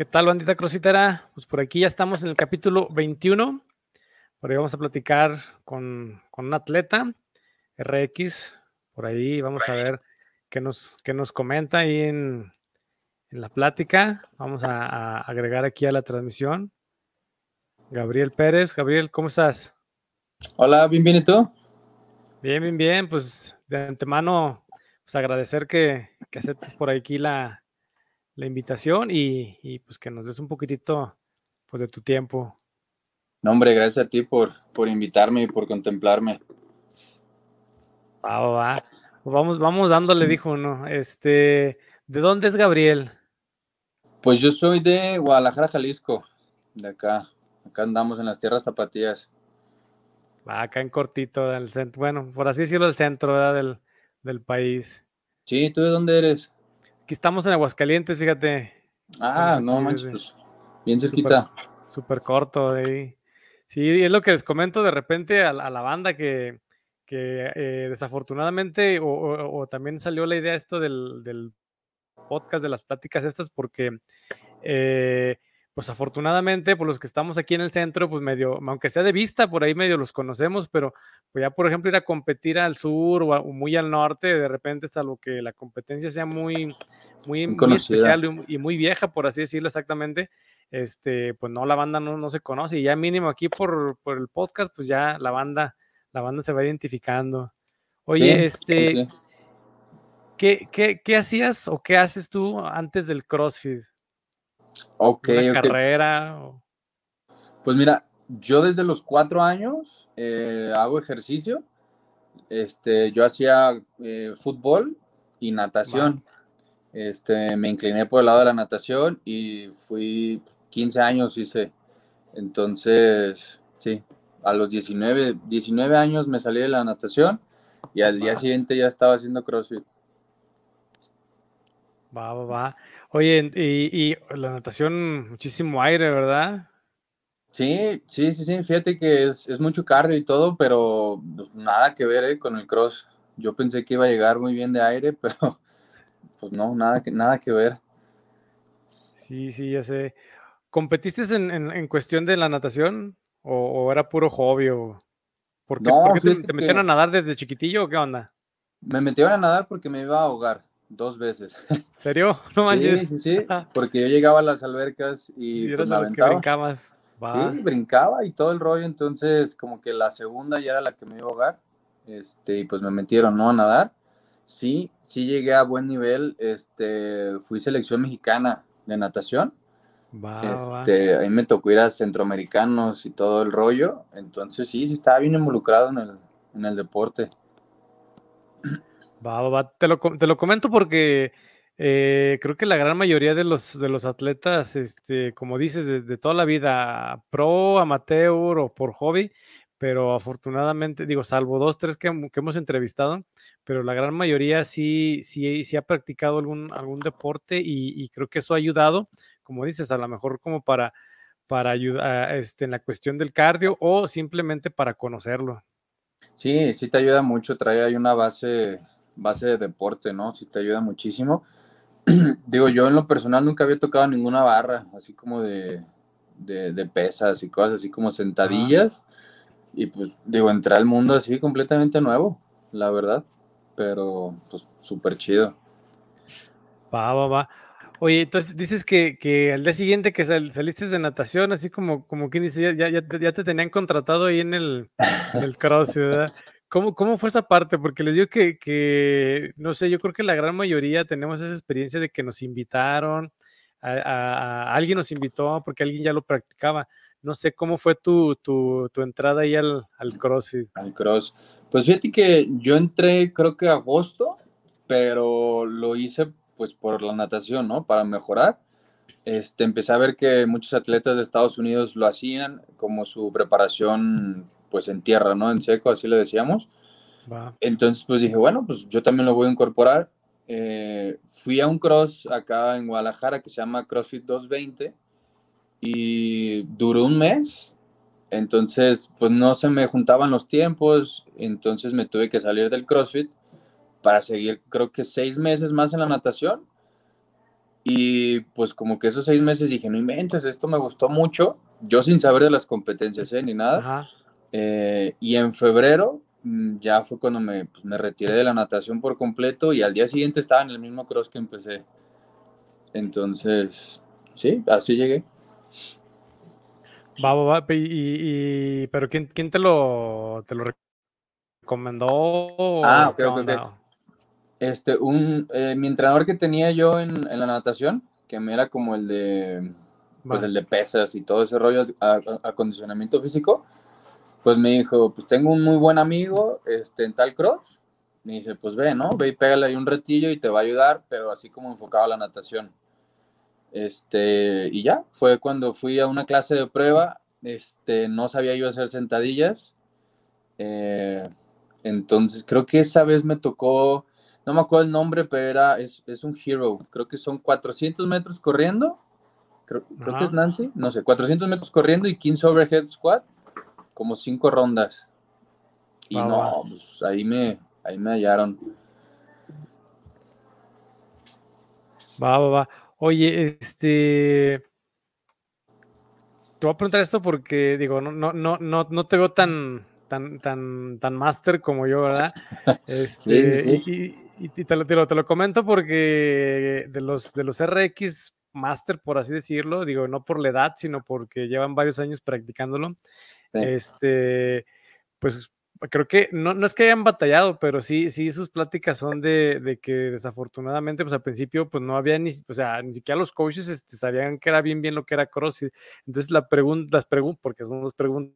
¿Qué tal, bandita crositera? Pues por aquí ya estamos en el capítulo 21. Por ahí vamos a platicar con, un atleta, RX. Por ahí vamos a ver qué nos, qué nos comenta ahí en, la plática. Vamos a, agregar aquí a la transmisión. Gabriel Pérez. Gabriel, ¿cómo estás? Hola, bien, bien, ¿y tú? Bien, bien, bien. Pues de antemano, pues agradecer que, que aceptes por aquí la, la invitación y, pues que nos des un poquitito pues de tu tiempo. No, hombre, gracias a ti por, por invitarme y por contemplarme. Va, pues vamos, vamos dándole, dijo uno. Este, ¿de dónde es Gabriel? Pues yo soy de Guadalajara, Jalisco, de acá. Acá andamos en las tierras zapatillas. Va, acá en cortito, del centro, bueno, por así decirlo, el centro Del, del país. Sí, ¿tú de dónde eres? Aquí estamos en Aguascalientes, fíjate. Ah, no manches, pues, bien cerquita. Súper corto ahí. Sí, es lo que les comento de repente a, la banda que, eh, desafortunadamente, o, también salió la idea esto del, podcast de las pláticas estas, porque eh, pues afortunadamente, por los que estamos aquí en el centro, pues medio, aunque sea de vista, por ahí medio los conocemos, pero pues ya, por ejemplo, ir a competir al sur o, muy al norte, de repente, salvo que la competencia sea muy, muy, muy especial y, muy vieja, por así decirlo exactamente, este, pues no, la banda no, no se conoce, y ya mínimo aquí por, por, el podcast, pues ya la banda, la banda se va identificando. Oye, este, ¿qué, qué, qué hacías o qué haces tú antes del CrossFit? Ok, carrera? Pues mira, yo desde los cuatro años eh, hago ejercicio. Este, yo hacía eh, fútbol y natación. Este, me incliné por el lado de la natación y fui 15 años hice. Entonces, sí, a los 19, 19 años me salí de la natación y al día siguiente ya estaba haciendo CrossFit. Va, va, va. Oye, y, la natación, muchísimo aire, ¿verdad? Sí, sí, sí, sí. Fíjate que es, mucho cardio y todo, pero pues, nada que ver ¿eh? con el cross. Yo pensé que iba a llegar muy bien de aire, pero pues no, nada que, nada que ver. Sí, sí, ya sé. ¿Competiste en, cuestión de la natación o, era puro hobby? O... ¿Por qué, te, metieron a nadar desde chiquitillo o qué onda? Me metieron a nadar porque me iba a ahogar dos veces. ¿Serio? No manches. Sí, sí, sí, porque yo llegaba a las albercas y, y pues, las que brincabas. Sí, brincaba y todo el rollo, entonces como que la segunda ya era la que me iba a ahogar, este, y pues me metieron, ¿no? A nadar. Sí, sí llegué a buen nivel, este, fui selección mexicana de natación. este, ahí me tocó ir a centroamericanos y todo el rollo, entonces sí, sí estaba bien involucrado en el, en el deporte. Va, va, Te, lo, te lo comento porque eh, creo que la gran mayoría de los, de los atletas, este, como dices, de, toda la vida, pro, amateur o por hobby, pero afortunadamente, digo, salvo dos, tres que, hemos entrevistado, pero la gran mayoría sí, sí, sí ha practicado algún, algún deporte y, creo que eso ha ayudado, como dices, a lo mejor como para, para ayudar este, en la cuestión del cardio o simplemente para conocerlo. Sí, sí te ayuda mucho, trae ahí una base base de deporte, ¿no? Sí te ayuda muchísimo. Digo, yo en lo personal nunca había tocado ninguna barra, así como de, de, pesas y cosas así como sentadillas. Y pues, digo, entré al mundo así completamente nuevo, la verdad. Pero, pues, súper chido. Va, va, va. Oye, entonces dices que, que al día siguiente que saliste de natación, así como, como quien dice, ya, ya, ya te tenían contratado ahí en el, el cross, ¿verdad? ¿Cómo, ¿Cómo fue esa parte? Porque les digo que, que, no sé, yo creo que la gran mayoría tenemos esa experiencia de que nos invitaron, a, alguien nos invitó porque alguien ya lo practicaba. No sé cómo fue tu, tu, tu entrada ahí al, al CrossFit. Al Cross. Pues fíjate que yo entré creo que agosto, pero lo hice pues por la natación, ¿no? Para mejorar. Este, empecé a ver que muchos atletas de Estados Unidos lo hacían como su preparación pues en tierra, ¿no? En seco, así le decíamos. Entonces, pues dije, bueno, pues yo también lo voy a incorporar. Eh, fui a un cross acá en Guadalajara que se llama CrossFit 220 y duró un mes. Entonces, pues no se me juntaban los tiempos, entonces me tuve que salir del CrossFit para seguir, creo que seis meses más en la natación. Y pues como que esos seis meses dije, no inventes, esto me gustó mucho, yo sin saber de las competencias ¿eh? ni nada. Eh, y en febrero mm, ya fue cuando me, pues, me, retiré de la natación por completo y al día siguiente estaba en el mismo cross que empecé. Entonces, sí, así llegué. Va, va, Y, pero ¿quién, quién te lo, te lo recomendó? Ah, ok, ok, Este, un, eh, mi entrenador que tenía yo en, en, la natación, que me era como el de, pues el de pesas y todo ese rollo, acondicionamiento físico, pues me dijo, pues tengo un muy buen amigo este, en tal cross. Me dice, pues ve, ¿no? Ve y pégale ahí un retillo y te va a ayudar, pero así como enfocado a la natación. Este, y ya, fue cuando fui a una clase de prueba, este, no sabía yo hacer sentadillas. Eh, entonces, creo que esa vez me tocó, no me acuerdo el nombre, pero era, es, es un hero. Creo que son 400 metros corriendo. Creo, creo que es Nancy. No sé, 400 metros corriendo y 15 overhead squat, como 5 rondas. Y no, pues ahí me, ahí me hallaron. Va, va, va. Oye, este. Te voy a preguntar esto porque, digo, no, no, no, no, no te veo tan, tan, tan, tan máster como yo, ¿verdad? Este, sí, sí. Y, te, lo, te, lo, comento porque de los, de los RX máster, por así decirlo, digo, no por la edad, sino porque llevan varios años practicándolo. Este, pues creo que no, no es que hayan batallado, pero sí, sí sus pláticas son de, de, que desafortunadamente, pues al principio, pues no había ni, o sea, ni siquiera los coaches este, sabían que era bien bien lo que era CrossFit. Entonces la pregunta, las preguntas, porque son dos preguntas,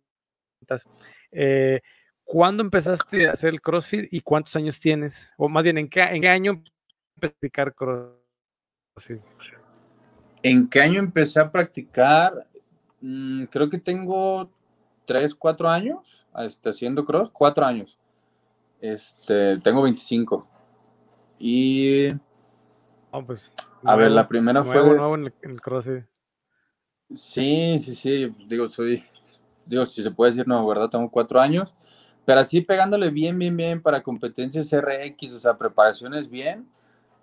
eh, ¿cuándo empezaste a hacer el CrossFit y cuántos años tienes? O más bien, ¿en qué, en qué año empezaste a practicar CrossFit? ¿En qué año empecé a practicar? Mm, creo que tengo tres, cuatro años este, haciendo cross, cuatro años. Este, tengo 25. Y. pues, a ver, la primera fue. en el, cross, sí. sí, sí, Digo, soy. Digo, si se puede decir, no, ¿verdad? Tengo cuatro años. Pero así pegándole bien, bien, bien para competencias RX, o sea, preparaciones bien.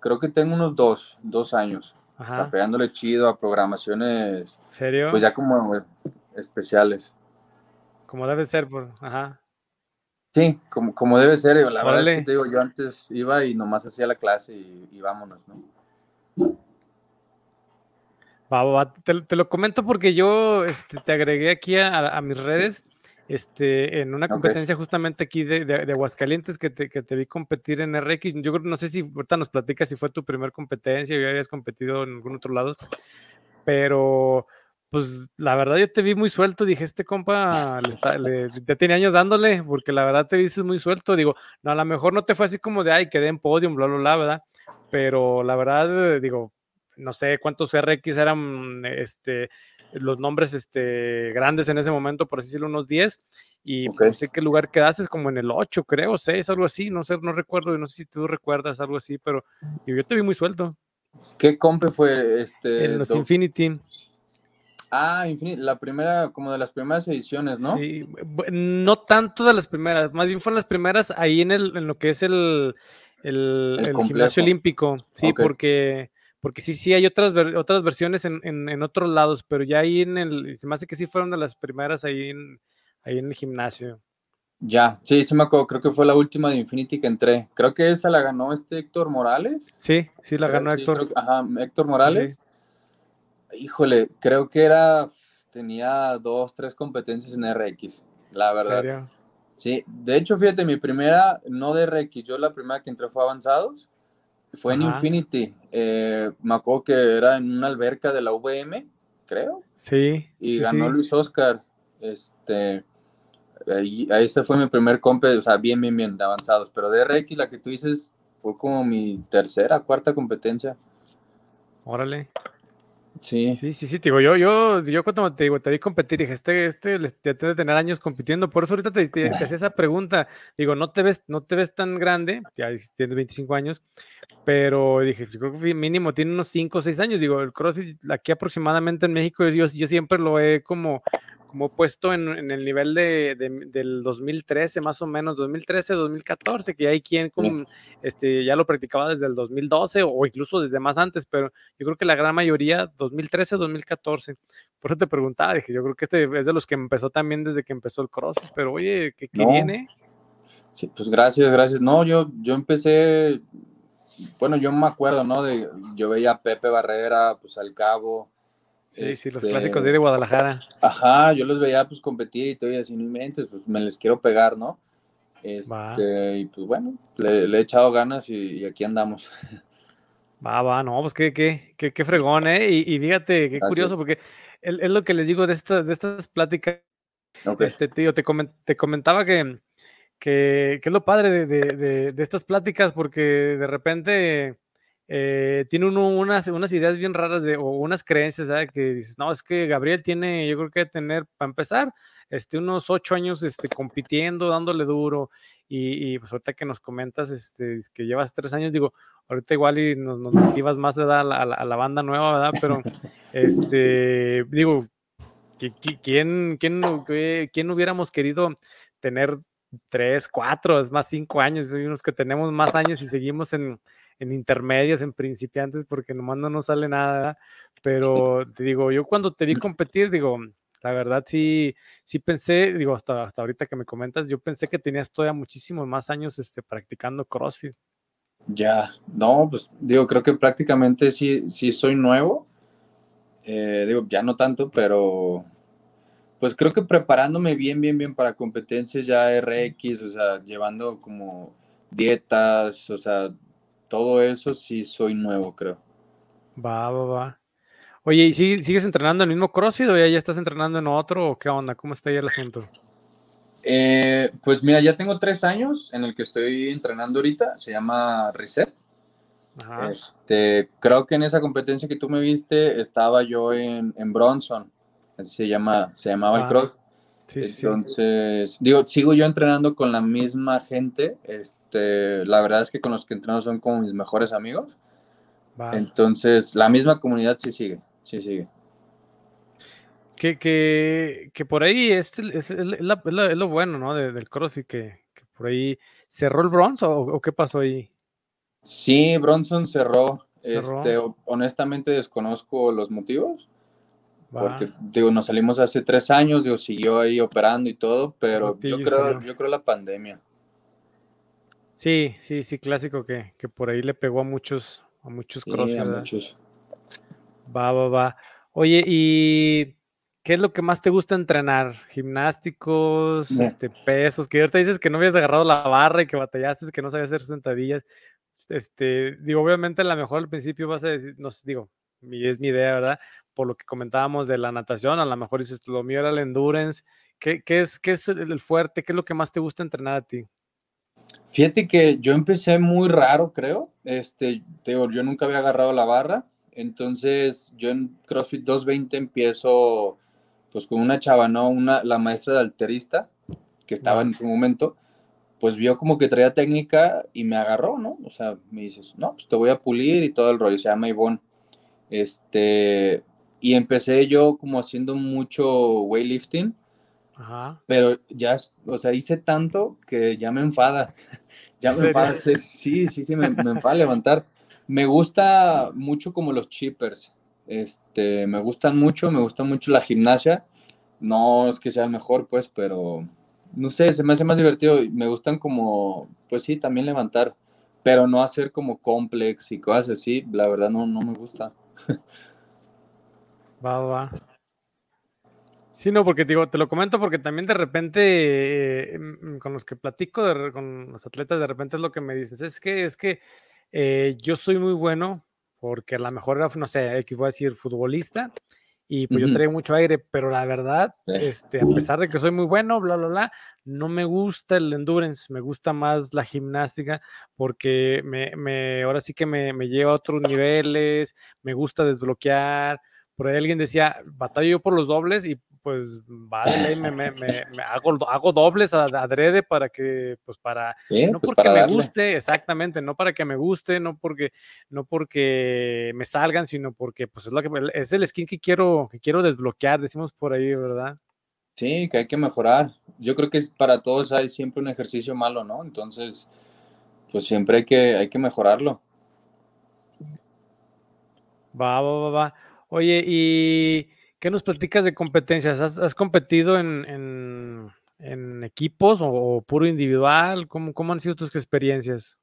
Creo que tengo unos dos, dos años. O sea, pegándole chido a programaciones. ¿Serio? Pues ya como especiales. Como debe ser, por, ajá. Sí, como, como debe ser, la verdad es que te digo, yo antes iba y nomás hacía la clase y, vámonos, ¿no? Va, Te, lo comento porque yo este, te agregué aquí a, mis redes este, en una competencia justamente aquí de, de, Aguascalientes que te, que te, vi competir en RX. Yo no sé si ahorita nos platicas si fue tu primer competencia o ya habías competido en algún otro lado, pero pues la verdad yo te vi muy suelto, dije, este compa le ya tenía años dándole, porque la verdad te viste muy suelto, digo, no, a lo mejor no te fue así como de, ay, quedé en podium, bla, bla, bla, ¿verdad? Pero la verdad, digo, no sé cuántos RX eran, este, los nombres, este, grandes en ese momento, por así decirlo, unos 10, y no sé qué lugar quedaste, como en el 8, creo, 6, algo así, no sé, no recuerdo, no sé si tú recuerdas algo así, pero yo te vi muy suelto. ¿Qué compe fue este? En los Infinity. Ah, Infinity, la primera, como de las primeras ediciones, ¿no? Sí, no tanto de las primeras, más bien fueron las primeras ahí en, el, en lo que es el, el, gimnasio olímpico, sí, porque, porque sí, sí, hay otras, otras versiones en, en, otros lados, pero ya ahí en el, se me hace que sí fueron de las primeras ahí en, ahí en el gimnasio. Ya, sí, sí me acuerdo, creo que fue la última de Infinity que entré. Creo que esa la ganó este Héctor Morales. Sí, sí, la ganó Héctor. ajá, Héctor Morales híjole, creo que era, tenía dos, tres competencias en RX, la verdad. ¿Serio? Sí, de hecho, fíjate, mi primera, no de RX, yo la primera que entré fue avanzados, fue en Infinity. Eh, me acuerdo que era en una alberca de la VM, creo. Sí. Y ganó Luis Oscar. Este, ahí, ahí ese fue mi primer compe, o sea, bien, bien, bien, de avanzados. Pero de RX, la que tú dices, fue como mi tercera, cuarta competencia. Órale. Sí. Sí, sí, sí, digo, yo, yo, yo cuando te digo, te vi competir, dije, este, este, ya de tener años compitiendo, por eso ahorita te, te, hacía esa pregunta, digo, no te ves, no te ves tan grande, ya tienes 25 años, pero dije, yo creo que mínimo tiene unos 5 o 6 años, digo, el CrossFit aquí aproximadamente en México, yo, yo siempre lo he como, como puesto en, el nivel de, del 2013, más o menos, 2013, 2014, que hay quien este, ya lo practicaba desde el 2012 o incluso desde más antes, pero yo creo que la gran mayoría 2013, 2014. Por eso te preguntaba, dije, yo creo que este es de los que empezó también desde que empezó el cross, pero oye, ¿qué, viene? Sí, pues gracias, gracias. No, yo, yo empecé, bueno, yo me acuerdo, ¿no? De, yo veía a Pepe Barrera, pues al cabo, Sí, sí, los clásicos de, de Guadalajara. Ajá, yo los veía pues competir y todo y así, no inventes, pues me les quiero pegar, ¿no? Este, y pues bueno, le, he echado ganas y, aquí andamos. Va, va, no, pues qué, qué, qué, qué fregón, ¿eh? Y, fíjate, qué curioso, porque es, lo que les digo de estas, de estas pláticas. Este tío, te, te comentaba que, que, que, es lo padre de, de, de estas pláticas, porque de repente eh, tiene uno unas, unas ideas bien raras de, o unas creencias, ¿sabes? Que dices, no, es que Gabriel tiene, yo creo que tener, para empezar, este, unos ocho años este, compitiendo, dándole duro, y, pues ahorita que nos comentas este, que llevas tres años, digo, ahorita igual y nos, nos motivas más, ¿verdad? A la, a la, banda nueva, ¿verdad? Pero, este, digo, ¿quién, quién, quién hubiéramos querido tener tres, cuatro, es más cinco años, hay unos que tenemos más años y seguimos en, en intermedios, en principiantes, porque nomás no nos sale nada, pero te digo, yo cuando te vi competir, digo, la verdad sí, sí pensé, digo, hasta, hasta ahorita que me comentas, yo pensé que tenías todavía muchísimos más años este, practicando CrossFit. Ya, no, pues digo, creo que prácticamente sí, sí soy nuevo, eh, digo, ya no tanto, pero pues creo que preparándome bien, bien, bien para competencias ya RX, o sea, llevando como dietas, o sea, todo eso sí soy nuevo, creo. Va, va, va. Oye, ¿y sigues entrenando en el mismo CrossFit o ya, estás entrenando en otro o qué onda? ¿Cómo está ahí el asunto? Eh, pues mira, ya tengo tres años en el que estoy entrenando ahorita, se llama Reset. Este, creo que en esa competencia que tú me viste estaba yo en, Bronson, se, llama, se llamaba el ah, Cross. Sí, Entonces, digo, sigo yo entrenando con la misma gente, este, la verdad es que con los que entreno son como mis mejores amigos. Entonces, la misma comunidad sí sigue, sí sigue. Que, que, que por ahí es, es, lo bueno, ¿no? del CrossFit, que, que, por ahí cerró el Bronson o, qué pasó ahí. Sí, Bronson cerró. Este, honestamente desconozco los motivos. Porque, digo, nos salimos hace tres años, digo, siguió ahí operando y todo, pero yo creo, yo creo la pandemia. Sí, sí, sí, clásico que, por ahí le pegó a muchos, a muchos sí, A muchos. Va, va, va. Oye, ¿y qué es lo que más te gusta entrenar? ¿Gimnásticos, este, pesos? Que ahorita dices que no habías agarrado la barra y que batallaste, que no sabías hacer sentadillas. Este, digo, obviamente a lo mejor al principio vas a decir, no digo, es mi idea, ¿verdad? Por lo que comentábamos de la natación, a lo mejor dices, lo mío era el endurance. ¿Qué, qué es, qué es el fuerte? ¿Qué es lo que más te gusta entrenar a ti? Fíjate que yo empecé muy raro, creo. Este, yo nunca había agarrado la barra. Entonces, yo en CrossFit 220 empiezo pues con una chava, ¿no? Una, la maestra de alterista, que estaba en su momento, pues vio como que traía técnica y me agarró, ¿no? O sea, me dices, no, pues te voy a pulir y todo el rollo, se llama Ivonne. Este, y empecé yo como haciendo mucho weightlifting pero ya, o sea, hice tanto que ya me enfada. ya me enfada. Sí, sí, sí, me, me enfada levantar. Me gusta mucho como los chippers. Este, me gustan mucho, me gusta mucho la gimnasia. No es que sea mejor, pues, pero no sé, se me hace más divertido. Me gustan como, pues sí, también levantar, pero no hacer como complex y cosas así. La verdad no, no me gusta. Va, va. Sí, no, porque digo, te lo comento porque también de repente mm, con los que platico, con los atletas, de repente es lo que me dices, es que, es que eh, yo soy muy bueno porque a lo mejor era, no sé, X voy a decir futbolista y pues yo traigo mucho aire, pero la verdad, este, a pesar de que soy muy bueno, bla, bla, bla, no me gusta el endurance, me gusta más la gimnástica porque me, me ahora sí que me, me lleva a otros niveles, me gusta desbloquear, por ahí alguien decía, batallo yo por los dobles y pues vale, me, me, me, hago, hago, dobles adrede para que, pues para, no pues, porque me guste, exactamente, no para que me guste, no porque, no porque me salgan, sino porque pues es, lo que, es el skin que quiero, que quiero desbloquear, decimos por ahí, ¿verdad? Sí, que hay que mejorar. Yo creo que para todos hay siempre un ejercicio malo, ¿no? Entonces, pues siempre hay que, hay que mejorarlo. Va, va, va, va. Oye, ¿y qué nos platicas de competencias? ¿Has, competido en, equipos o, puro individual? ¿Cómo, ¿Cómo han sido tus experiencias?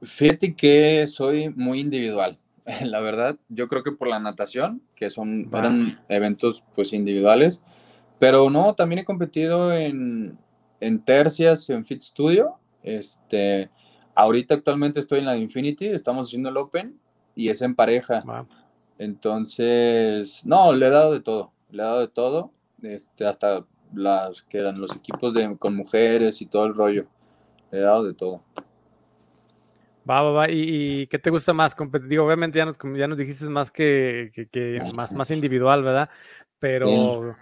Fíjate que soy muy individual, la verdad. Yo creo que por la natación, que son, eran eventos pues individuales, pero no, también he competido en, en tercias, en Fit Studio. Este, ahorita actualmente estoy en la Infinity, estamos haciendo el Open y es en pareja. Entonces, no, le he dado de todo, le he dado de todo, este, hasta las que eran los equipos de, con mujeres y todo el rollo, le he dado de todo. Va, va, va. ¿Y, qué te gusta más? Competitivo, obviamente ya nos, ya nos dijiste más que, más, más individual, ¿verdad? Pero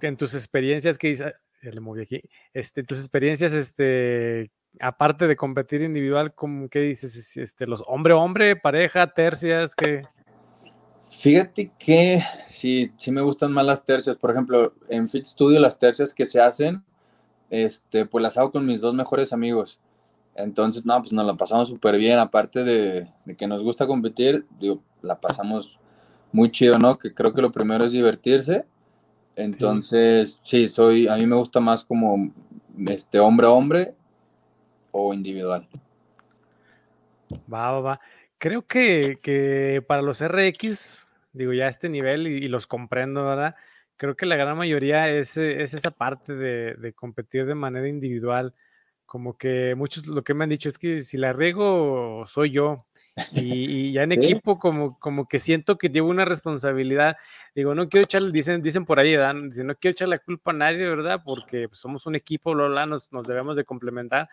en tus experiencias que ya le moví aquí, este, tus experiencias, este, aparte de competir individual, ¿qué dices? Este, los hombre-hombre, pareja, tercias, ¿qué? Fíjate que sí, sí me gustan más las tercias. Por ejemplo, en Fit Studio las tercias que se hacen, este, pues las hago con mis dos mejores amigos. Entonces, no, pues nos la pasamos súper bien. Aparte de, que nos gusta competir, digo, la pasamos muy chido, ¿no? Que creo que lo primero es divertirse. Entonces, sí, soy, a mí me gusta más como este hombre a hombre o individual. Va, va, va. Creo que, para los RX, digo, ya a este nivel y, los comprendo, ¿verdad? Creo que la gran mayoría es, esa parte de, competir de manera individual. Como que muchos lo que me han dicho es que si la riego soy yo. Y, ya en equipo como, como que siento que llevo una responsabilidad. Digo, no quiero echarle, dicen, dicen por ahí, ¿verdad? no quiero echar la culpa a nadie, ¿verdad? Porque pues, somos un equipo, bla, bla, nos, nos debemos de complementar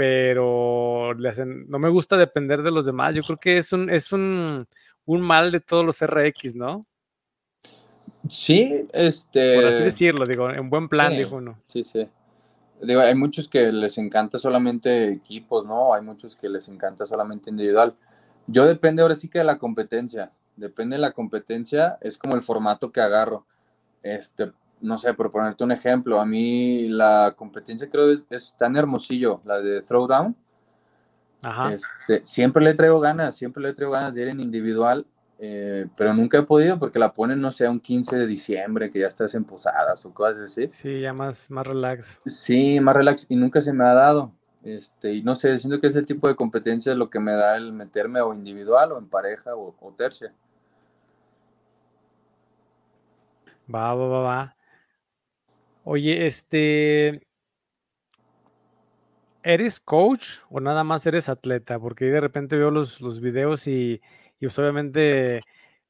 pero no me gusta depender de los demás. Yo creo que es un, es un, mal de todos los RX, ¿no? Sí, este. Por así decirlo, digo, en buen plan, dijo uno. Sí, sí. Digo, hay muchos que les encanta solamente equipos, ¿no? Hay muchos que les encanta solamente individual. Yo depende ahora sí que de la competencia. Depende de la competencia, es como el formato que agarro. Este, no sé, por ponerte un ejemplo, a mí la competencia creo es, es tan hermosillo, la de Throwdown. Ajá. Este, siempre le traigo ganas, siempre le traigo ganas de ir en individual, eh, pero nunca he podido porque la ponen, no sé, un 15 de diciembre, que ya estás en posadas o cosas así. Sí, ya más, más relax. Sí, más relax, y nunca se me ha dado. Este, y no sé, siento que es el tipo de competencia lo que me da el meterme o individual o en pareja o, o tercia. Va, va, va, va. Oye, este, ¿eres coach o nada más eres atleta? Porque de repente veo los, los videos y, pues, obviamente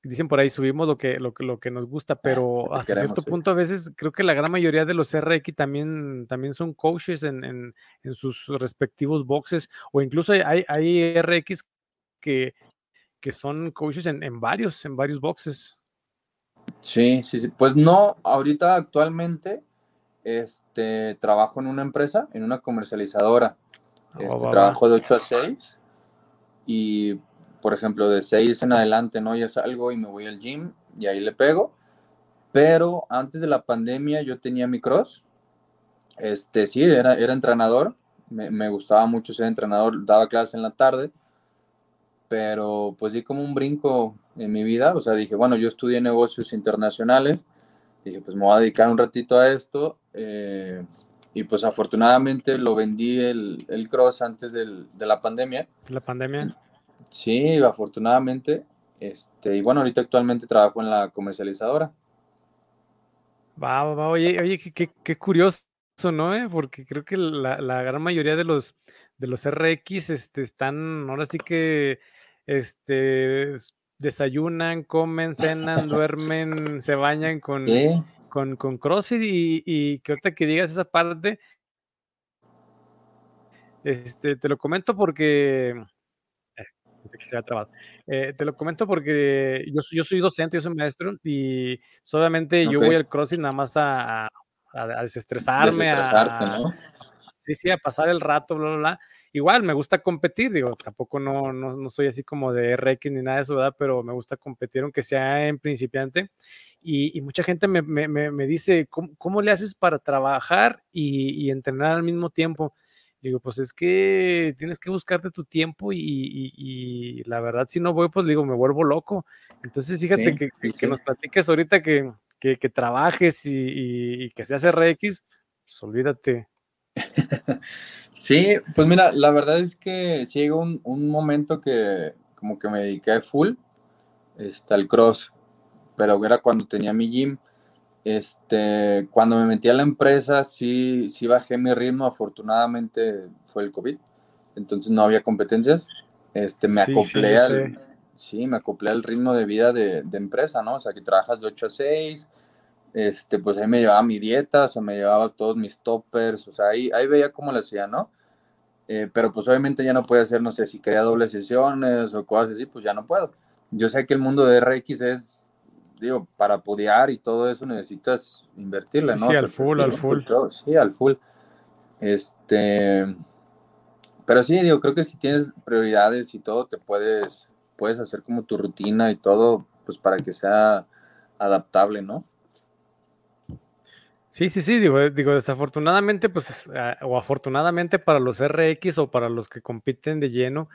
dicen por ahí subimos lo que, lo, lo que nos gusta, pero hasta cierto punto a veces creo que la gran mayoría de los RX también, también son coaches en, sus respectivos boxes o incluso hay, hay RX que, que son coaches en, en varios, en varios boxes. Sí, sí, sí. Pues no, ahorita actualmente este, trabajo en una empresa, en una comercializadora. Ah, este, trabajo de 8 a 6 y, por ejemplo, de 6 en adelante, ¿no? Ya salgo y me voy al gym y ahí le pego. Pero antes de la pandemia yo tenía mi cross. Este, sí, era, era entrenador. Me, me gustaba mucho ser entrenador. Daba clases en la tarde. Pero pues di como un brinco en mi vida. O sea, dije, bueno, yo estudié negocios internacionales dije, pues me voy a dedicar un ratito a esto. Eh, y pues afortunadamente lo vendí el, el cross antes del, de la pandemia. ¿La pandemia? Sí, afortunadamente. Este, y bueno, ahorita actualmente trabajo en la comercializadora. Va, va, oye, oye, qué, qué, curioso, ¿no? Eh? Porque creo que la, la, gran mayoría de los, de los RX este, están, ahora sí que, este, desayunan, comen, cenan, duermen, se bañan con, con, con, CrossFit y, y, que ahorita que digas esa parte, este, te lo comento porque... Eh, eh, te lo comento porque yo, yo soy docente, yo soy maestro y solamente yo voy al CrossFit nada más a, a, desestresarme, a, sí, sí, a pasar el rato, bla, bla, bla igual me gusta competir, digo, tampoco no, no, no, soy así como de RX ni nada de eso, ¿verdad? Pero me gusta competir aunque sea en principiante. Y, mucha gente me, me, me dice, ¿cómo, le haces para trabajar y, y, entrenar al mismo tiempo? Digo, pues es que tienes que buscarte tu tiempo y, la verdad, si no voy, pues digo, me vuelvo loco. Entonces, fíjate que, que, nos platiques ahorita que, que trabajes y, que seas RX, pues olvídate. sí, pues mira, la verdad es que llegó un, un momento que como que me dediqué full este, al cross, pero era cuando tenía mi gym. Este, cuando me metí a la empresa, sí, sí bajé mi ritmo. Afortunadamente fue el COVID, entonces no había competencias. Este, me acoplé al, sí, me acoplé al ritmo de vida de, de, empresa, ¿no? O sea, que trabajas de 8 a 6. Este, pues ahí me llevaba mi dieta, o sea, me llevaba todos mis toppers, o sea, ahí, ahí veía cómo lo hacía, ¿no? Eh, pero pues obviamente ya no puede hacer, no sé, si quería dobles sesiones o cosas así, pues ya no puedo. Yo sé que el mundo de RX es, digo, para podiar y todo eso necesitas invertirle, ¿no? Sí, al full, al full. sí, al full. Este, pero sí, digo, creo que si tienes prioridades y todo, te puedes, puedes hacer como tu rutina y todo, pues para que sea adaptable, ¿no? Sí, sí, sí, digo, eh, digo, desafortunadamente, pues, ah, o afortunadamente para los RX o para los que compiten de lleno,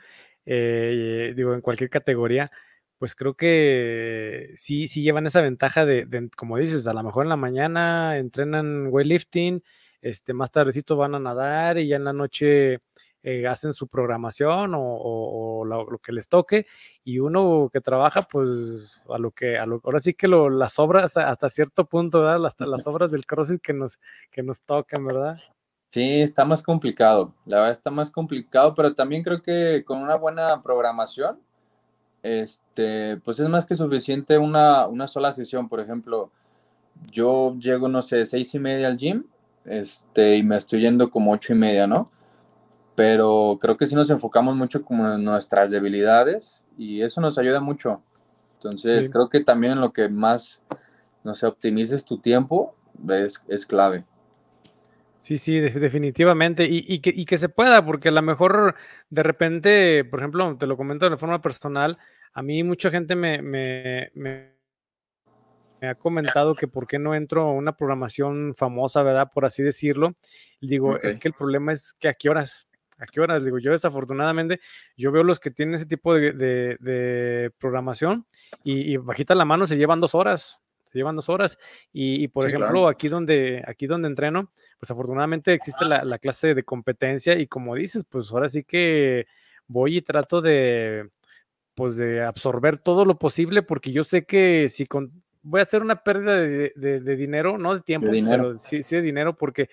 eh, digo, en cualquier categoría, pues creo que sí, sí llevan esa ventaja de, como dices, a lo mejor en la mañana entrenan weightlifting, este, más tardecito van a nadar y ya en la noche eh, hacen su programación o, lo, que les toque y uno que trabaja pues a lo que, a lo, ahora sí que lo, las obras hasta cierto punto, ¿verdad? Hasta las obras del CrossFit que nos, que nos tocan, ¿verdad? Sí, está más complicado, la verdad está más complicado, pero también creo que con una buena programación, este, pues es más que suficiente una, una sola sesión, por ejemplo, yo llego, no sé, seis y media al gym, este, y me estoy yendo como ocho y media, ¿no? Pero creo que sí nos enfocamos mucho como en nuestras debilidades y eso nos ayuda mucho. Entonces, creo que también en lo que más, no sé, optimices tu tiempo es, es clave. Sí, sí, definitivamente. Y, que, y, que, se pueda, porque a lo mejor de repente, por ejemplo, te lo comento de forma personal, a mí mucha gente me, me, me, ha comentado que por qué no entro a una programación famosa, ¿verdad? Por así decirlo. digo, es que el problema es que a qué horas, ¿A qué horas? Digo, yo desafortunadamente, yo veo los que tienen ese tipo de, programación y, bajita la mano se llevan dos horas, se llevan dos horas. Y, por ejemplo, aquí, donde, aquí donde entreno, pues afortunadamente existe la, clase de competencia y como dices, pues ahora sí que voy y trato de, pues de absorber todo lo posible porque yo sé que si con, voy a hacer una pérdida de, dinero, no de tiempo, pero sí, sí de dinero porque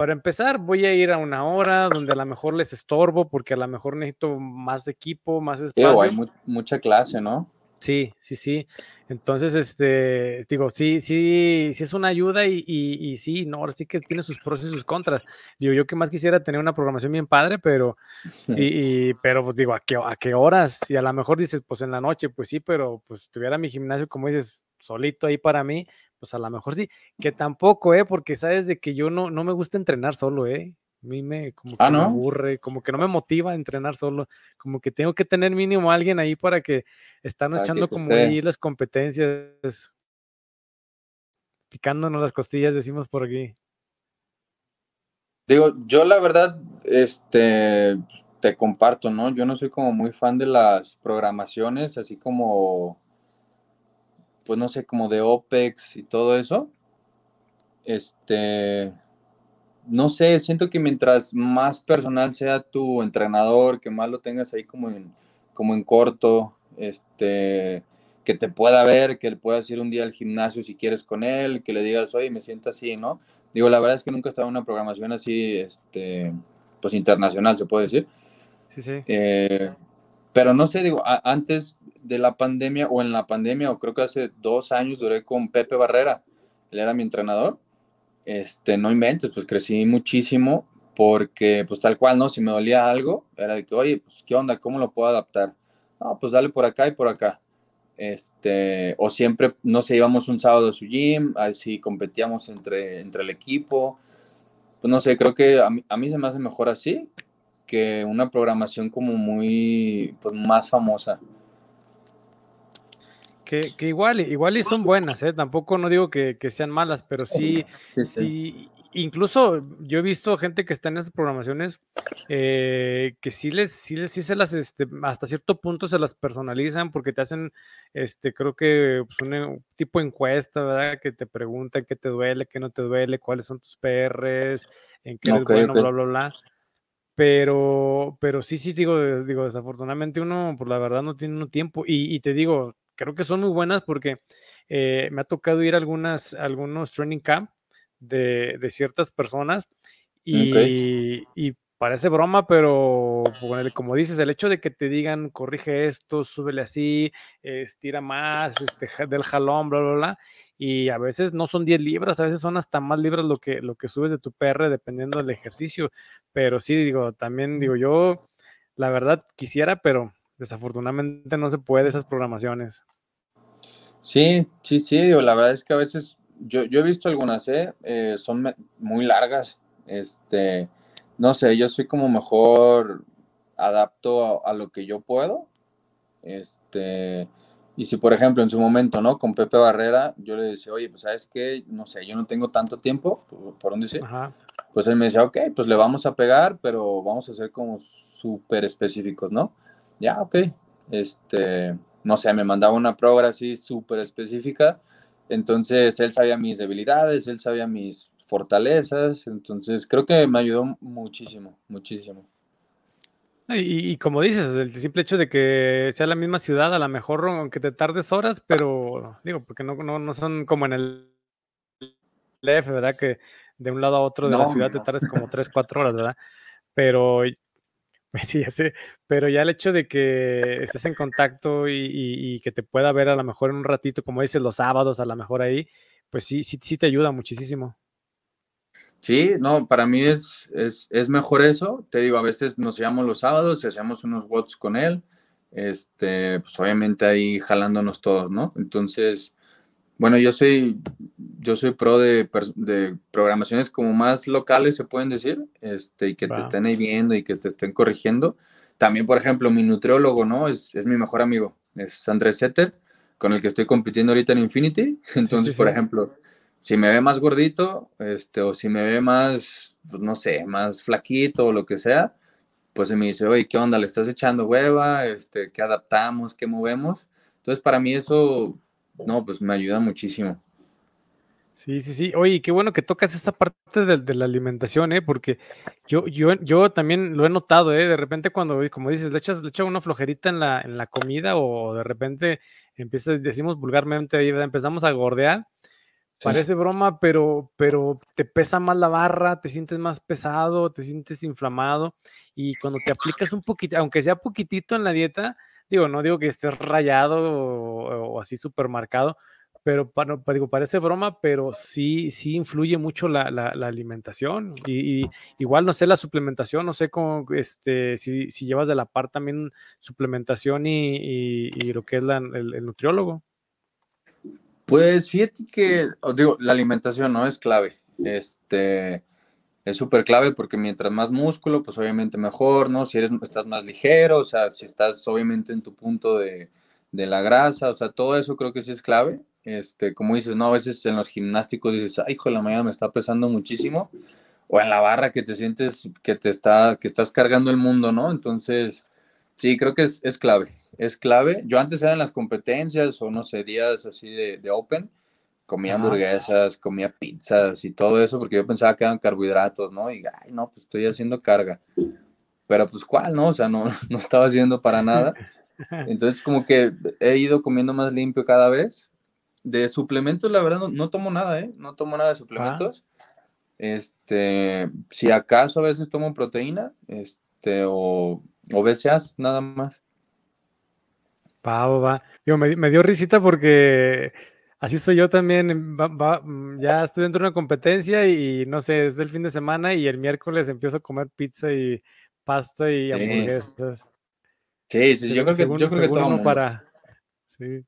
para empezar, voy a ir a una hora donde a lo mejor les estorbo porque a lo mejor necesito más equipo, más espacio. hay mucha clase, ¿no? Sí, sí, sí. Entonces, este, digo, sí, sí, sí es una ayuda y, y, sí, no, ahora sí que tiene sus pros y sus contras. Digo, yo que más quisiera tener una programación bien padre, pero, y, pero pues digo, ¿a qué, ¿a qué horas? Y a lo mejor dices, pues en la noche, pues sí, pero pues tuviera mi gimnasio, como dices, solito ahí para mí, pues a lo mejor sí, que tampoco, ¿eh? Porque sabes de que yo no, no me gusta entrenar solo, ¿eh? A mí me, como que ah, me aburre, como que no me motiva a entrenar solo, como que tengo que tener mínimo alguien ahí para que están echando como ahí las competencias, picándonos las costillas, decimos por aquí. Digo, yo la verdad, este, te comparto, ¿no? Yo no soy como muy fan de las programaciones, así como pues no sé, como de OPEX y todo eso, este, no sé, siento que mientras más personal sea tu entrenador, que más lo tengas ahí como en, como en corto, este, que te pueda ver, que le puedas ir un día al gimnasio si quieres con él, que le digas, oye, me siento así, ¿no? Digo, la verdad es que nunca estaba en una programación así, este, pues internacional, se puede decir. Sí, sí. Eh, pero no sé, digo, antes de la pandemia o en la pandemia, o creo que hace dos años duré con Pepe Barrera, él era mi entrenador, este, no inventes, pues crecí muchísimo porque pues tal cual, ¿no? Si me dolía algo, era de que, oye, pues qué onda, ¿cómo lo puedo adaptar? No, pues dale por acá y por acá. Este, o siempre, no sé, íbamos un sábado a su gym, así competíamos entre, entre el equipo. Pues no sé, creo que a mí, a mí se me hace mejor así que una programación como muy, pues más famosa Que, que, igual, igual y son buenas, ¿eh? tampoco no digo que, que sean malas, pero sí, sí, sí, incluso yo he visto gente que está en esas programaciones eh, que sí les, sí les, sí se las, este, hasta cierto punto se las personalizan porque te hacen, este, creo que pues, un, tipo encuesta, ¿verdad? Que te preguntan qué te duele, qué no te duele, cuáles son tus PRs, en qué eres bueno, bla, bla, bla. Pero, pero sí, sí, digo, digo, desafortunadamente uno, por la verdad, no tiene un tiempo. Y, y, te digo, creo que son muy buenas porque eh, me ha tocado ir a algunas, algunos training camp de, de ciertas personas y, y, parece broma, pero como dices, el hecho de que te digan corrige esto, súbele así, estira más, este, del jalón, bla, bla, bla, y a veces no son 10 libras, a veces son hasta más libras lo que, lo que subes de tu PR dependiendo del ejercicio, pero sí, digo, también digo yo, la verdad quisiera, pero desafortunadamente no se puede esas programaciones. Sí, sí, sí, digo, la verdad es que a veces yo, yo he visto algunas, ¿eh? ¿eh? son muy largas. Este, no sé, yo soy como mejor adapto a, lo que yo puedo. Este, y si por ejemplo en su momento, ¿no? Con Pepe Barrera, yo le decía, oye, pues sabes qué, no sé, yo no tengo tanto tiempo, ¿por dónde decir? Pues él me decía, ok, pues le vamos a pegar, pero vamos a ser como súper específicos, ¿no? Ya, ok. Este, no sé, me mandaba una progra así súper específica entonces, él sabía mis debilidades, él sabía mis fortalezas, entonces creo que me ayudó muchísimo, muchísimo. Y, como dices, el simple hecho de que sea la misma ciudad, a lo mejor aunque te tardes horas, pero digo, porque no, no, son como en el F, ¿verdad? Que de un lado a otro de la ciudad te tardes como 3, 4 horas, ¿verdad? Pero Sí, ya sé, pero ya el hecho de que estés en contacto y, que te pueda ver a lo mejor en un ratito, como dices, los sábados, a lo mejor ahí, pues sí, sí, sí te ayuda muchísimo. Sí, no, para mí es, es, es mejor eso. Te digo, a veces nos llevamos los sábados y hacemos unos bots con él, este, pues obviamente ahí jalándonos todos, ¿no? Entonces, bueno, yo soy, yo soy pro de, de, programaciones como más locales, se pueden decir, este, y que te estén ahí viendo y que te estén corrigiendo. También, por ejemplo, mi nutriólogo, ¿no? Es, es mi mejor amigo, es Andrés Setter, con el que estoy compitiendo ahorita en Infinity. Entonces, por ejemplo, si me ve más gordito, este, o si me ve más, pues, no sé, más flaquito o lo que sea, pues se me dice, oye, ¿qué onda? ¿Le estás echando hueva? Este, ¿Qué adaptamos? ¿Qué movemos? Entonces, para mí eso no, pues me ayuda muchísimo. Sí, sí, sí. Oye, qué bueno que tocas esta parte de, la alimentación, ¿eh? Porque yo, yo, yo también lo he notado, ¿eh? De repente cuando, como dices, le echas, le echas una flojerita en la, en la comida o de repente empiezas, decimos vulgarmente, ahí, empezamos a gordear. Parece broma, pero, pero te pesa más la barra, te sientes más pesado, te sientes inflamado y cuando te aplicas un poquito, aunque sea poquitito en la dieta, Digo, no digo que esté rayado o, así súper marcado, pero para, digo, parece broma, pero sí, sí influye mucho la, alimentación. Y, igual, no sé, la suplementación, no sé cómo, este, si, llevas de la par también suplementación y, lo que es el, nutriólogo. Pues fíjate que, os digo, la alimentación no es clave. Este, es súper clave porque mientras más músculo, pues obviamente mejor, ¿no? Si eres, estás más ligero, o sea, si estás obviamente en tu punto de, de la grasa, o sea, todo eso creo que sí es clave. Este, como dices, ¿no? A veces en los gimnásticos dices, ay, hijo la mañana me está pesando muchísimo. O en la barra que te sientes que te está, que estás cargando el mundo, ¿no? Entonces, sí, creo que es, es clave. Es clave. Yo antes era en las competencias o no sé, días así de, de open comía hamburguesas, comía pizzas y todo eso, porque yo pensaba que eran carbohidratos, ¿no? Y, ay, no, pues estoy haciendo carga. Pero pues, ¿cuál, no? O sea, no, no estaba haciendo para nada. Entonces, como que he ido comiendo más limpio cada vez. De suplementos, la verdad, no, tomo nada, ¿eh? No tomo nada de suplementos. Este, si acaso a veces tomo proteína, este, o, o BCAAs, nada más. Va, va, Yo, me, me dio risita porque Así estoy yo también, mm, ya estoy dentro de una competencia y no sé, es el fin de semana y el miércoles empiezo a comer pizza y pasta y hamburguesas. Sí, sí, yo creo que, yo creo que todo para, sí.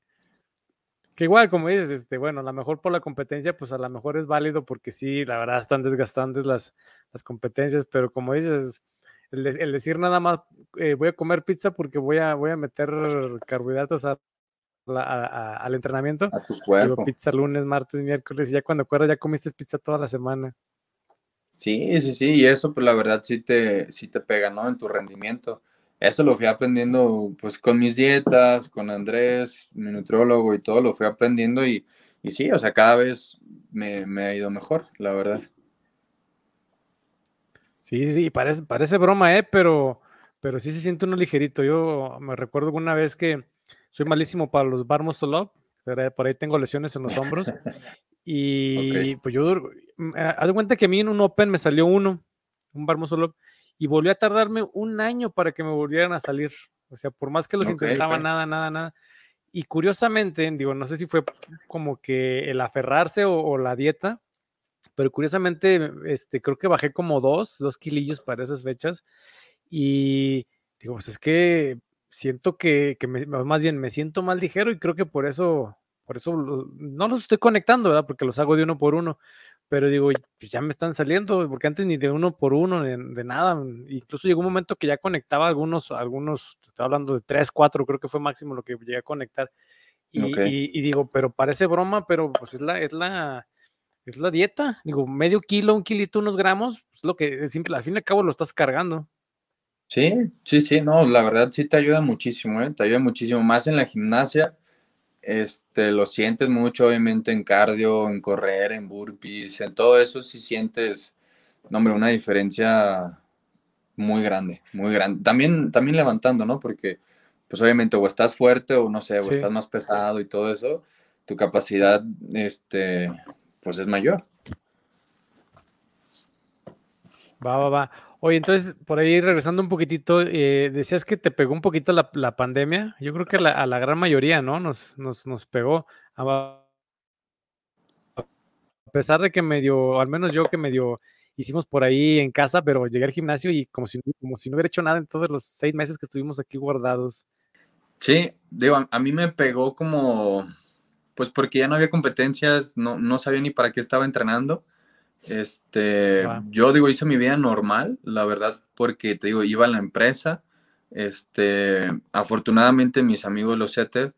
Que igual, como dices, este, bueno, a lo mejor por la competencia, pues a lo mejor es válido porque sí, la verdad están desgastantes las, las competencias, pero como dices, el, decir nada más, eh, voy a comer pizza porque voy a, voy a meter carbohidratos a al entrenamiento. A tu cuerpo. Pizza lunes, martes, miércoles, y ya cuando acuerdas ya comiste pizza toda la semana. Sí, sí, sí, y eso pues la verdad sí te, sí te pega, ¿no? En tu rendimiento. Eso lo fui aprendiendo pues con mis dietas, con Andrés, mi nutriólogo y todo, lo fui aprendiendo y, y sí, o sea, cada vez me, me ha ido mejor, la verdad. Sí, sí, parece, parece broma, ¿eh? Pero, pero sí se siente uno ligerito. Yo me recuerdo una vez que soy malísimo para los bar muscle up, por ahí tengo lesiones en los hombros. Y pues yo, mm, eh, haz de cuenta que a mí en un Open me salió uno, un bar muscle up, y volví a tardarme un año para que me volvieran a salir. O sea, por más que los intentaba, nada, nada, nada. Y curiosamente, digo, no sé si fue como que el aferrarse o la dieta, pero curiosamente, este, creo que bajé como dos, dos kilillos para esas fechas. Y digo, pues es que siento que, más bien me siento más ligero y creo que por eso, por eso no los estoy conectando, ¿verdad? Porque los hago de uno por uno. Pero digo, pues ya me están saliendo, porque antes ni de uno por uno, de, nada. Incluso llegó un momento que ya conectaba algunos, algunos, estoy hablando de tres, cuatro, creo que fue máximo lo que llegué a conectar. Y, y digo, pero parece broma, pero pues es la, es la, es la dieta. Digo, medio kilo, un kilito, unos gramos, es lo que simple, al fin y al cabo lo estás cargando. Sí, sí, sí, no, la verdad sí te ayuda muchísimo, ¿eh? te ayuda muchísimo, más en la gimnasia, este, lo sientes mucho, obviamente, en cardio, en correr, en burpees, en todo eso sí sientes, no, hombre, una diferencia muy grande, muy grande. También, también levantando, ¿no? Porque, pues obviamente, o estás fuerte o no sé, o estás más pesado y todo eso, tu capacidad, este, pues es mayor. Va, va, va. Oye, entonces, por ahí regresando un poquitito, eh, decías que te pegó un poquito la, pandemia. Yo creo que a la gran mayoría, ¿no? Nos, nos, nos pegó. A pesar de que medio, al menos yo que medio hicimos por ahí en casa, pero llegué al gimnasio y como si, como si no hubiera hecho nada en todos los seis meses que estuvimos aquí guardados. Sí, digo, a mí me pegó como pues porque ya no había competencias, no, no sabía ni para qué estaba entrenando. Este, yo digo, hice mi vida normal, la verdad, porque te digo, iba a la empresa. Este, afortunadamente mis amigos los setter,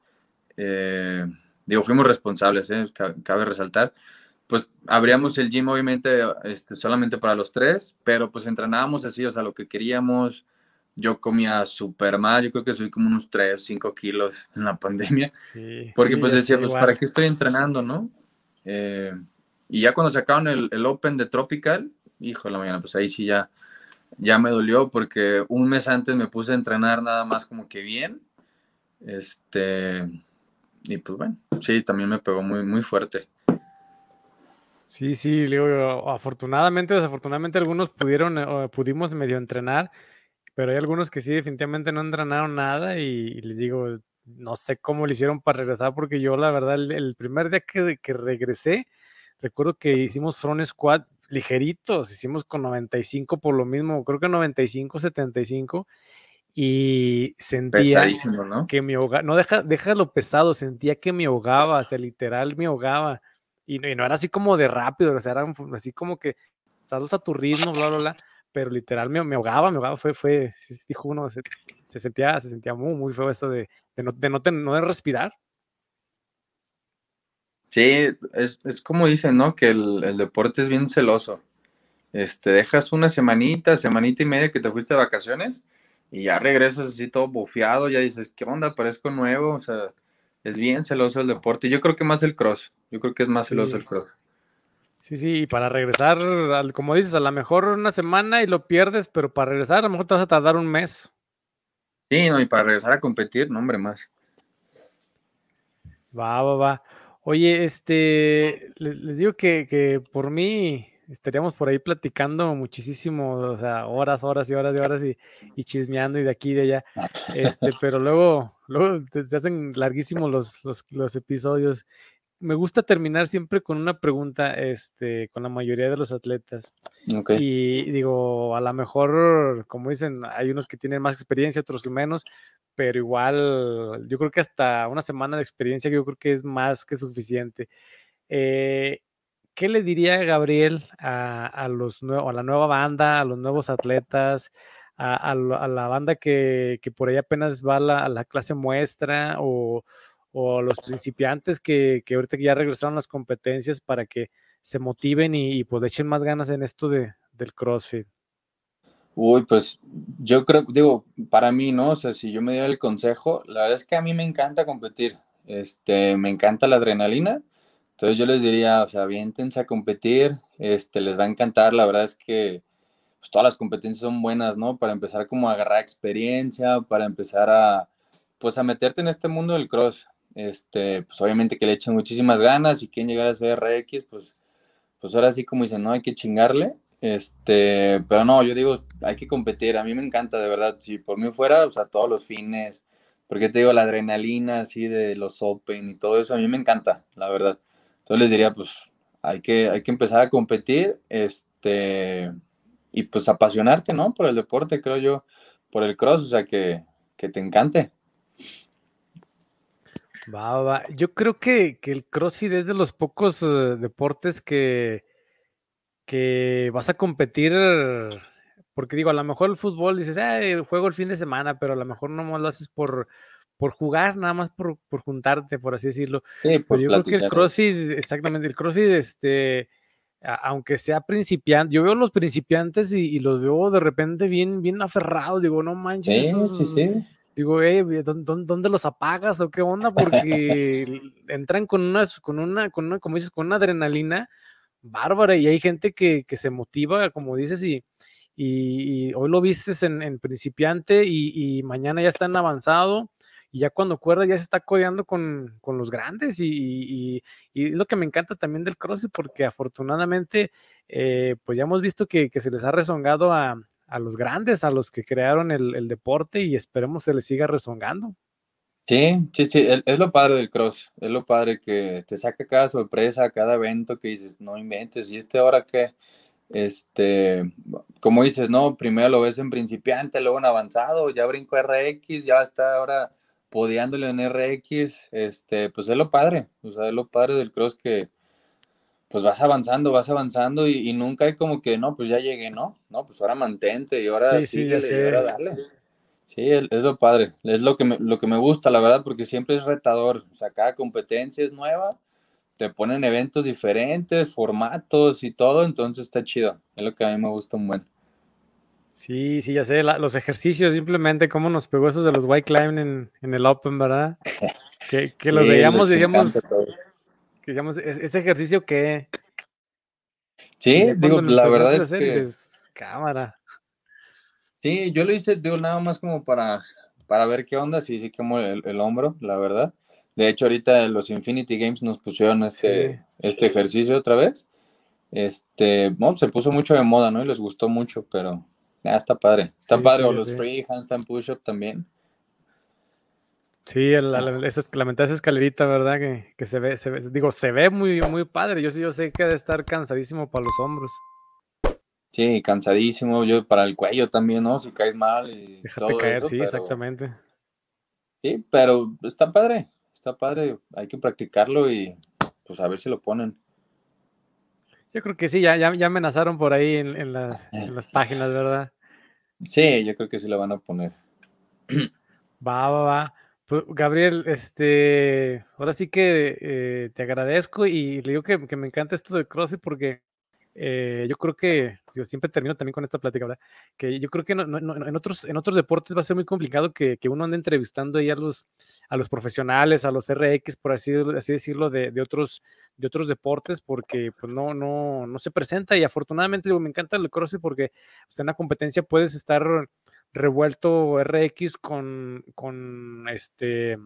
eh, digo, fuimos responsables, eh, cabe resaltar. Pues abríamos el gym obviamente este, solamente para los tres, pero pues entrenábamos así, o sea, lo que queríamos, yo comía súper mal, yo creo que subí como unos 3, 5 kilos en la pandemia, porque pues decía, pues ¿para qué estoy entrenando, no? Eh, y ya cuando sacaron el, el, Open de Tropical, hijo de la mañana, pues ahí sí ya, ya me dolió, porque un mes antes me puse a entrenar nada más como que bien, este, y pues bueno, sí, también me pegó muy, muy fuerte. Sí, sí, digo, afortunadamente, desafortunadamente algunos pudieron, eh, pudimos medio entrenar, pero hay algunos que sí definitivamente no entrenaron nada y, les digo, no sé cómo le hicieron para regresar porque yo la verdad el, primer día que, que, regresé, recuerdo que hicimos front squat ligeritos, hicimos con 95 por lo mismo, creo que 95, 75 y sentía que me ahogaba, no deja, deja lo pesado, sentía que me ahogaba, o sea, literal me ahogaba y no, y no era así como de rápido, o sea, era así como que estás a tu ritmo, bla, bla, bla pero literal me, me, ahogaba, me ahogaba, fue, fue, dijo uno, se, sentía, se sentía muy, muy feo eso de, de, no, de, no, no de respirar. Sí, es, es, como dicen, ¿no? Que el, el, deporte es bien celoso. Este, dejas una semanita, semanita y media que te fuiste de vacaciones y ya regresas así todo bufeado, ya dices, ¿qué onda? Parezco nuevo, o sea, es bien celoso el deporte. Yo creo que más el cross, yo creo que es más celoso el cross. Sí, sí, y para regresar, como dices, a lo mejor una semana y lo pierdes, pero para regresar a lo mejor te vas a tardar un mes. Sí, no, y para regresar a competir, no, hombre, más. Va, va, va. Oye, este, les, digo que, por mí estaríamos por ahí platicando muchísimo, o sea, horas, horas y horas y horas y, chismeando y de aquí y de allá. Este, pero luego, luego se hacen larguísimos los, los, los episodios me gusta terminar siempre con una pregunta, este, con la mayoría de los atletas. Y digo, a lo mejor, como dicen, hay unos que tienen más experiencia, otros menos, pero igual, yo creo que hasta una semana de experiencia, yo creo que es más que suficiente. Eh, ¿Qué le diría Gabriel a, los a la nueva banda, a los nuevos atletas, a, la banda que, por ahí apenas va a la, a la clase muestra o o los principiantes que, que ahorita ya regresaron las competencias para que se motiven y, y pues echen más ganas en esto de, del CrossFit? Uy, pues yo creo, digo, para mí, ¿no? O sea, si yo me diera el consejo, la verdad es que a mí me encanta competir, este, me encanta la adrenalina, entonces yo les diría, o sea, aviéntense a competir, este, les va a encantar, la verdad es que pues, todas las competencias son buenas, ¿no? Para empezar como a agarrar experiencia, para empezar a, pues a meterte en este mundo del cross, este, pues obviamente que le echen muchísimas ganas y quieren llegar a ser RX, pues, pues ahora sí como dicen, no, hay que chingarle, este, pero no, yo digo, hay que competir. A mí me encanta, de verdad. Si por mí fuera, o sea, todos los fines, porque te digo, la adrenalina así de los Open y todo eso, a mí me encanta, la verdad. Entonces les diría, pues, hay que, hay que empezar a competir, este, y pues apasionarte, ¿no? Por el deporte, creo yo, por el cross, o sea, que, que te encante. Va, va. Yo creo que, que el CrossFit es de los pocos uh, deportes que, que vas a competir, porque digo, a lo mejor el fútbol dices, juego el fin de semana, pero a lo mejor no lo haces por, por jugar, nada más por, por juntarte, por así decirlo. Sí, por pero yo creo que el CrossFit, exactamente, el CrossFit, este, aunque sea principiante, yo veo los principiantes y, los veo de repente bien, bien aferrados, digo, no manches. Sí, sí, sí. Digo, ¿dónde, ¿dónde, los apagas o qué onda? Porque entran con una, con una, con una, como dices, con una adrenalina bárbara y hay gente que, se motiva, como dices, y, y, hoy lo vistes en, principiante y, mañana ya está en avanzado y ya cuando cuerda ya se está codeando con, los grandes y, y, lo que me encanta también del CrossFit porque afortunadamente eh, pues ya hemos visto que, se les ha rezongado a, los grandes, a los que crearon el, el deporte y esperemos se les siga rezongando. Sí, sí, sí, es lo padre del cross, es lo padre que te saca cada sorpresa, cada evento que dices, no inventes, y este ahora que, este, como dices, no, primero lo ves en principiante, luego en avanzado, ya brinco RX, ya está ahora podeándole en RX, este, pues es lo padre, o sea, es lo padre del cross que, pues vas avanzando, vas avanzando y, nunca hay como que, no, pues ya llegué, ¿no? No, pues ahora mantente y ahora sí, sí, y ahora dale. Sí, es lo padre, es lo que, me, lo que me gusta, la verdad, porque siempre es retador. O sea, cada competencia es nueva, te ponen eventos diferentes, formatos y todo, entonces está chido. Es lo que a mí me gusta un buen. Sí, sí, ya sé, los ejercicios, simplemente cómo nos pegó esos de los white climb en, el Open, ¿verdad? Que, que los veíamos, digamos, que digamos, ese ejercicio que... Sí, digo, la verdad es que... cámara. Sí, yo lo hice, digo, nada más como para, para ver qué onda, sí, sí quemó el, hombro, la verdad. De hecho, ahorita los Infinity Games nos pusieron este, este ejercicio otra vez. Este, bueno, se puso mucho de moda, ¿no? Y les gustó mucho, pero ya está padre. Está padre, o los free handstand push-up también. Sí, la, esa, esa escalerita, ¿verdad? Que, que, se, ve, se ve, digo, se ve muy, muy padre. Yo, yo sé que debe estar cansadísimo para los hombros. Sí, cansadísimo, yo para el cuello también, ¿no? Si caes mal y Déjate caer, sí, exactamente. Sí, pero está padre, está padre, hay que practicarlo y pues a ver si lo ponen. Yo creo que sí, ya, ya, amenazaron por ahí en, las, páginas, ¿verdad? Sí, yo creo que sí lo van a poner. Va, va, va. Pues, Gabriel, este, ahora sí que eh, te agradezco y le digo que, me encanta esto de CrossFit porque eh, yo creo que, yo siempre termino también con esta plática, ¿verdad? Que yo creo que en, otros, en otros deportes va a ser muy complicado que, uno ande entrevistando ahí a los, a los profesionales, a los RX, por así, así decirlo, de, otros, de otros deportes, porque pues no, no, no se presenta y afortunadamente digo, me encanta el CrossFit porque pues, en una competencia puedes estar revuelto RX con, con este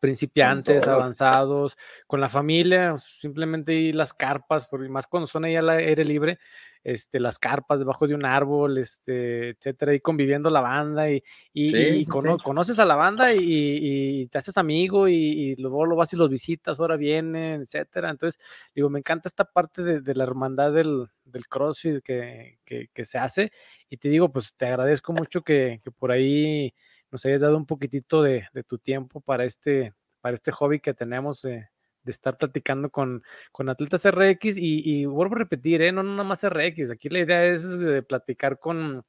principiantes, avanzados, con la familia, simplemente y las carpas, porque más cuando son ahí al aire libre, este, las carpas debajo de un árbol, este, etcétera, y conviviendo la banda, y, y, conoces a la banda y, te haces amigo, y, luego lo vas y los visitas, ahora vienen, etcétera. Entonces, digo, me encanta esta parte de, la hermandad del, CrossFit que, que, se hace, y te digo, pues te agradezco mucho que, que por ahí nos hayas dado un poquitito de, tu tiempo para este, para este hobby que tenemos de, estar platicando con, con atletas RX y, vuelvo a repetir, ¿eh? no nada más RX, aquí la idea es platicar con,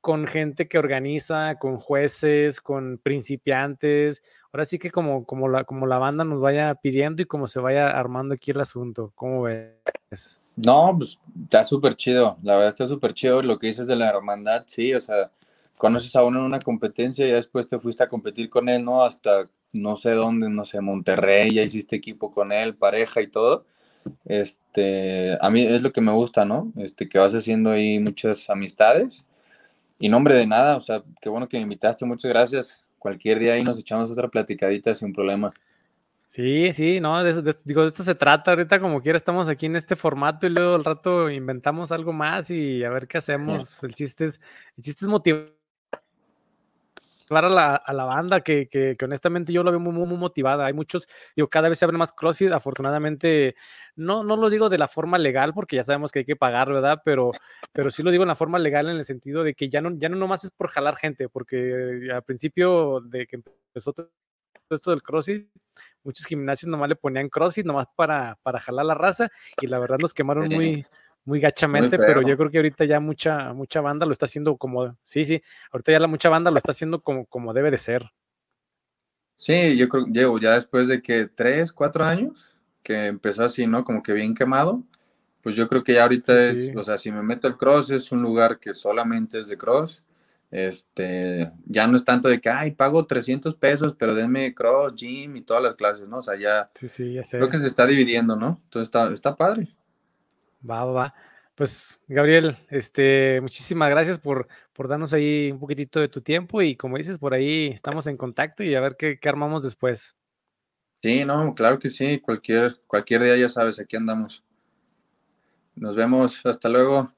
con gente que organiza, con jueces, con principiantes. Ahora sí que como, como, la, como la banda nos vaya pidiendo y como se vaya armando aquí el asunto. ¿Cómo ves? No, pues está súper chido. La verdad está súper chido lo que dices de la hermandad. Sí, o sea, conoces a uno en una competencia y después te fuiste a competir con él, ¿no? Hasta no sé dónde, no sé, Monterrey, ya hiciste equipo con él, pareja y todo. Este, a mí es lo que me gusta, ¿no? Este, que vas haciendo ahí muchas amistades. Y nombre de nada, o sea, qué bueno que me invitaste, muchas gracias. Cualquier día ahí nos echamos otra platicadita sin problema. Sí, sí, no, digo, de esto se trata. Ahorita como quiera estamos aquí en este formato y luego al rato inventamos algo más y a ver qué hacemos. El chiste es, el chiste es motivar a la, a la banda que, que, honestamente yo lo veo muy, muy, motivada. Hay muchos, digo, cada vez se abre más CrossFit. Afortunadamente, no, no lo digo de la forma legal porque ya sabemos que hay que pagar, ¿verdad? Pero, pero sí lo digo en la forma legal en el sentido de que ya no, ya no nomás es por jalar gente, porque al principio de que empezó todo esto del CrossFit, muchos gimnasios nomás le ponían CrossFit nomás para, para jalar la raza y la verdad los quemaron muy muy gachamente, pero yo creo que ahorita ya mucha, mucha banda lo está haciendo como, sí, sí, ahorita ya la mucha banda lo está haciendo como, como debe de ser. Sí, yo creo, llevo ya después de que tres, cuatro años que empezó así, ¿no? Como que bien quemado, pues yo creo que ya ahorita es, o sea, si me meto al cross es un lugar que solamente es de cross, este, ya no es tanto de que, ay, pago 300 pesos, pero denme cross, gym y todas las clases, ¿no? O sea, ya, sí, sí, ya sé. creo que se está dividiendo, ¿no? Entonces está, está padre. Va, va, va. Pues, Gabriel, este, muchísimas gracias por, por darnos ahí un poquitito de tu tiempo y como dices, por ahí estamos en contacto y a ver qué, qué armamos después. Sí, no, claro que sí. Cualquier, cualquier día ya sabes, aquí andamos. Nos vemos. Hasta luego.